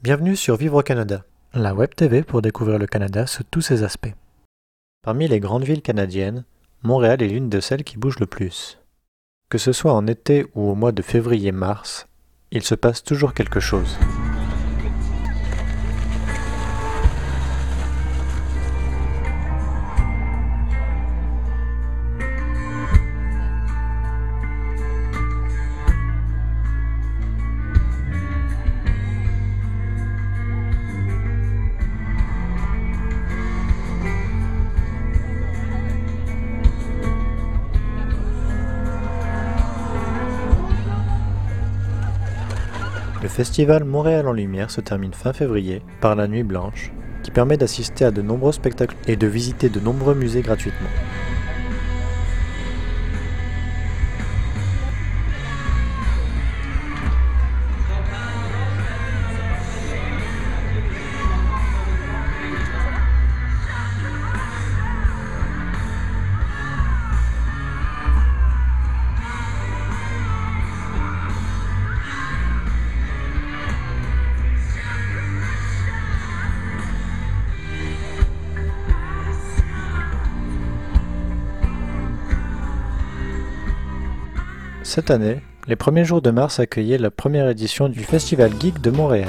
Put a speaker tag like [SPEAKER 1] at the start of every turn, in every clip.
[SPEAKER 1] Bienvenue sur Vivre au Canada, la web TV pour découvrir le Canada sous tous ses aspects. Parmi les grandes villes canadiennes, Montréal est l'une de celles qui bougent le plus. Que ce soit en été ou au mois de février-mars, il se passe toujours quelque chose. Le festival Montréal en Lumière se termine fin février par la Nuit Blanche, qui permet d'assister à de nombreux spectacles et de visiter de nombreux musées gratuitement. Cette année, les premiers jours de mars accueillaient la première édition du Festival Geek de Montréal.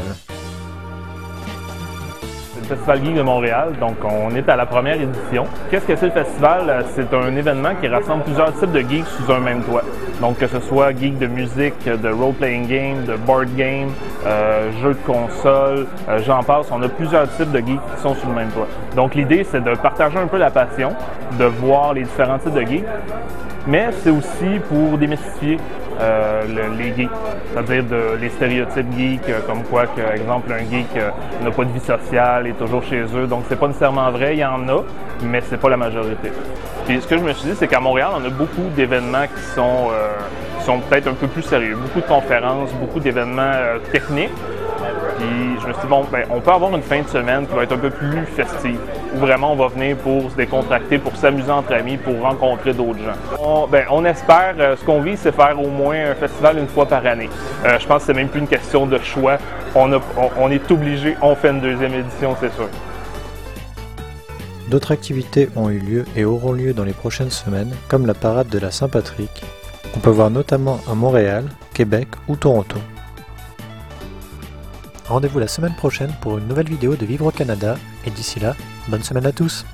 [SPEAKER 2] Festival Geek de Montréal, donc on est à la première édition. Qu'est-ce que c'est le festival? C'est un événement qui rassemble plusieurs types de geeks sous un même toit. Donc que ce soit geek de musique, de role-playing game, de board game, euh, jeux de console, euh, j'en passe. On a plusieurs types de geeks qui sont sous le même toit. Donc l'idée, c'est de partager un peu la passion, de voir les différents types de geeks, mais c'est aussi pour démystifier euh, le- les geeks, c'est-à-dire les stéréotypes geeks, euh, comme quoi, que, exemple, un geek euh, n'a pas de vie sociale, est toujours chez eux. Donc, c'est pas nécessairement vrai, il y en a, mais c'est pas la majorité. Puis, ce que je me suis dit, c'est qu'à Montréal, on a beaucoup d'événements qui sont, euh, sont peut-être un peu plus sérieux, beaucoup de conférences, beaucoup d'événements euh, techniques. Puis je me suis dit, bon, ben, on peut avoir une fin de semaine qui va être un peu plus festive, où vraiment on va venir pour se décontracter, pour s'amuser entre amis, pour rencontrer d'autres gens. On, ben, on espère, euh, ce qu'on vise, c'est faire au moins un festival une fois par année. Euh, je pense que c'est même plus une question de choix. On- on est obligé, on fait une deuxième édition, c'est sûr.
[SPEAKER 1] D'autres activités ont eu lieu et auront lieu dans les prochaines semaines, comme la parade de la Saint-Patrick, qu'on peut voir notamment à Montréal, Québec ou Toronto. Rendez-vous la semaine prochaine pour une nouvelle vidéo de Vivre au Canada, et d'ici là, bonne semaine à tous